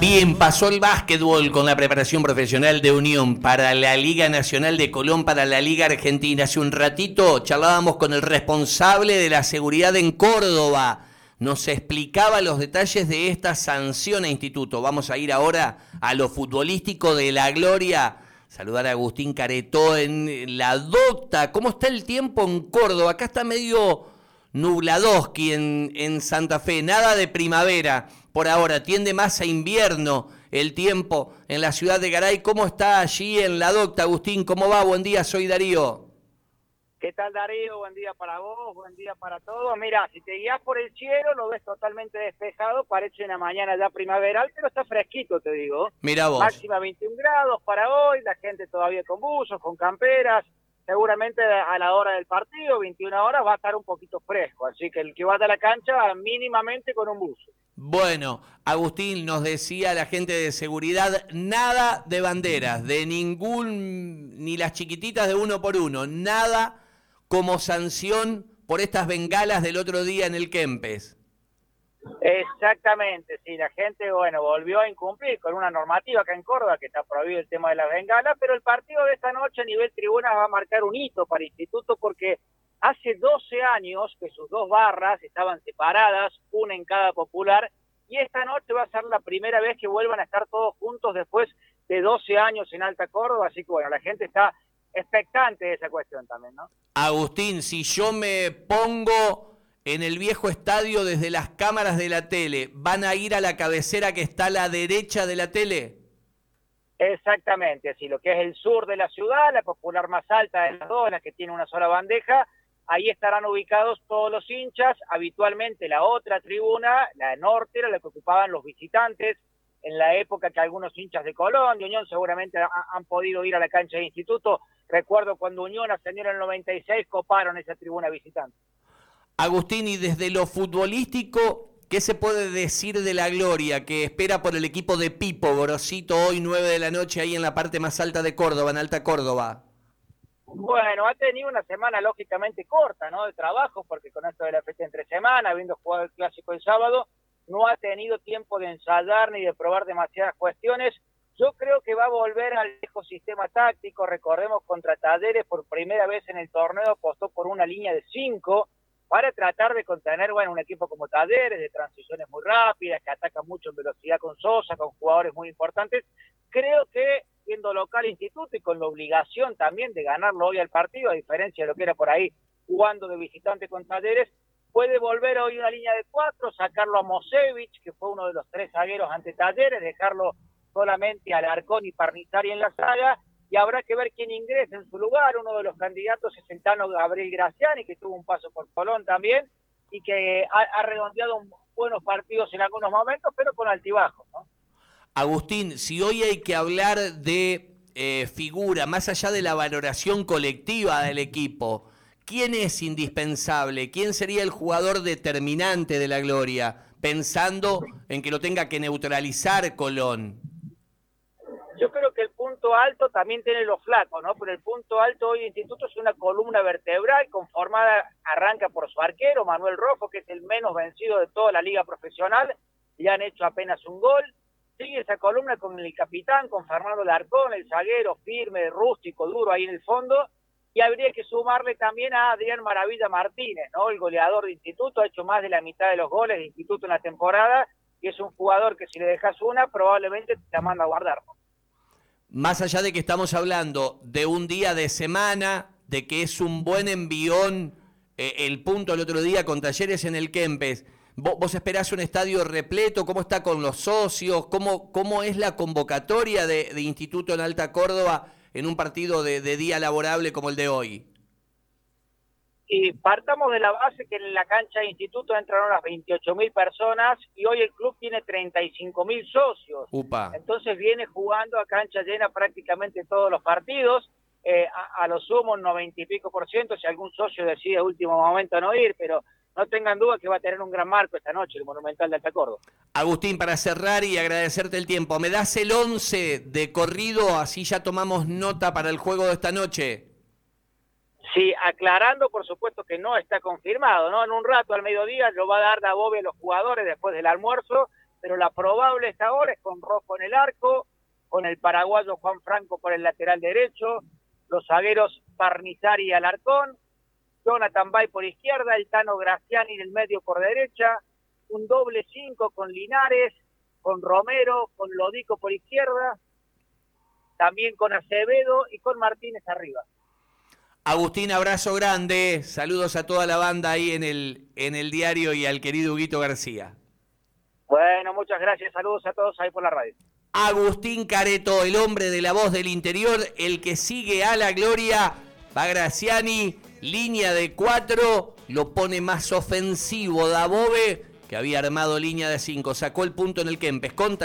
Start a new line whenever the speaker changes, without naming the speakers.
Bien, pasó el básquetbol con la preparación profesional de Unión para la Liga Nacional de Colón, para la Liga Argentina. Hace un ratito charlábamos con el responsable de la seguridad en Córdoba. Nos explicaba los detalles de esta sanción a instituto. Vamos a ir ahora a lo futbolístico de la gloria. Saludar a Agustín Caretó en la docta. ¿Cómo está el tiempo en Córdoba? Acá está medio nubladoski en, en Santa Fe. Nada de primavera por ahora, tiende más a invierno el tiempo en la ciudad de Garay. ¿Cómo está allí en la docta, Agustín? ¿Cómo va? Buen día, soy Darío.
¿Qué tal Darío? Buen día para vos, buen día para todos. Mira, si te guías por el cielo, lo ves totalmente despejado, parece una mañana ya primaveral, pero está fresquito, te digo.
Mira vos.
Máxima 21 grados para hoy, la gente todavía con buzos, con camperas, seguramente a la hora del partido, 21 horas, va a estar un poquito fresco, así que el que va a la cancha mínimamente con un buzo.
Bueno, Agustín nos decía la gente de seguridad, nada de banderas, de ningún, ni las chiquititas de uno por uno, nada como sanción por estas bengalas del otro día en el Kempes.
Exactamente, sí, la gente, bueno, volvió a incumplir con una normativa acá en Córdoba que está prohibido el tema de las bengalas, pero el partido de esta noche a nivel tribuna va a marcar un hito para el Instituto porque Hace 12 años que sus dos barras estaban separadas, una en cada popular, y esta noche va a ser la primera vez que vuelvan a estar todos juntos después de 12 años en Alta Córdoba, así que bueno, la gente está expectante de esa cuestión también, ¿no?
Agustín, si yo me pongo en el viejo estadio desde las cámaras de la tele, ¿van a ir a la cabecera que está a la derecha de la tele?
Exactamente, así lo que es el sur de la ciudad, la popular más alta de las dos, la que tiene una sola bandeja, ahí estarán ubicados todos los hinchas, habitualmente la otra tribuna, la norte, era la que ocupaban los visitantes, en la época que algunos hinchas de Colón, de Unión, seguramente han podido ir a la cancha de instituto. Recuerdo cuando Unión ascendió en el 96, coparon esa tribuna visitante.
Agustín, y desde lo futbolístico, ¿qué se puede decir de la gloria que espera por el equipo de Pipo, Gorosito, hoy 9 de la noche, ahí en la parte más alta de Córdoba, en Alta Córdoba?
Bueno, ha tenido una semana lógicamente corta, ¿no? De trabajo, porque con esto de la fecha entre semana, habiendo jugado el clásico el sábado, no ha tenido tiempo de ensayar ni de probar demasiadas cuestiones. Yo creo que va a volver al viejo sistema táctico. Recordemos contra Talleres por primera vez en el torneo apostó por una línea de cinco para tratar de contener, bueno, un equipo como Talleres, de transiciones muy rápidas, que ataca mucho en velocidad con Sosa, con jugadores muy importantes. Creo que siendo local instituto y con la obligación también de ganarlo hoy al partido, a diferencia de lo que era por ahí jugando de visitante con Talleres, puede volver hoy una línea de cuatro, sacarlo a Mosevich, que fue uno de los tres zagueros ante Talleres, dejarlo solamente al Arcón y Parnizari en la saga, y habrá que ver quién ingresa en su lugar. Uno de los candidatos es el Tano Gabriel Graciani, que tuvo un paso por Colón también, y que ha, redondeado buenos partidos en algunos momentos, pero con altibajos, ¿no?
Agustín, si hoy hay que hablar de eh, figura, más allá de la valoración colectiva del equipo, ¿quién es indispensable? ¿Quién sería el jugador determinante de la gloria? Pensando en que lo tenga que neutralizar Colón.
Yo creo que el punto alto también tiene los flacos, ¿no? Pero el punto alto hoy de Instituto es una columna vertebral conformada, arranca por su arquero, Manuel Rojo, que es el menos vencido de toda la liga profesional, y han hecho apenas un gol sigue esa columna con el capitán, con Fernando Larcón, el zaguero firme, rústico, duro ahí en el fondo, y habría que sumarle también a Adrián Maravilla Martínez, ¿no? El goleador de Instituto, ha hecho más de la mitad de los goles de Instituto en la temporada, y es un jugador que si le dejas una, probablemente te la manda a guardar.
Más allá de que estamos hablando de un día de semana, de que es un buen envión eh, el punto el otro día con Talleres en el Kempes, ¿Vos, esperás un estadio repleto? ¿Cómo está con los socios? ¿Cómo, cómo es la convocatoria de, Instituto en Alta Córdoba en un partido de, día laborable como el de hoy?
Y partamos de la base que en la cancha de instituto entraron unas 28 mil personas y hoy el club tiene 35 mil socios. Entonces viene jugando a cancha llena prácticamente todos los partidos. Eh, a, a, lo sumo un 90 y pico por ciento si algún socio decide a último momento no ir, pero no tengan duda que va a tener un gran marco esta noche el Monumental de Alta Córdoba.
Agustín, para cerrar y agradecerte el tiempo, ¿me das el 11 de corrido? Así ya tomamos nota para el juego de esta noche.
Sí, aclarando, por supuesto, que no está confirmado, ¿no? En un rato, al mediodía, lo va a dar Dabove a los jugadores después del almuerzo pero la probable esta ahora es con Rojo en el arco, con el paraguayo Juan Franco por el lateral derecho, los zagueros Parnizari y Alarcón, Jonathan Bay por izquierda, el Tano Graciani en el medio por derecha, un doble cinco con Linares, con Romero, con Lodico por izquierda, también con Acevedo y con Martínez arriba.
Agustín, abrazo grande, saludos a toda la banda ahí en el, en el diario y al querido Huguito García.
Bueno, muchas gracias, saludos a todos ahí por la radio.
Agustín Careto, el hombre de la voz del interior, el que sigue a la gloria, va Graciani, línea de cuatro, lo pone más ofensivo Dabove, que había armado línea de cinco, sacó el punto en el Kempes, con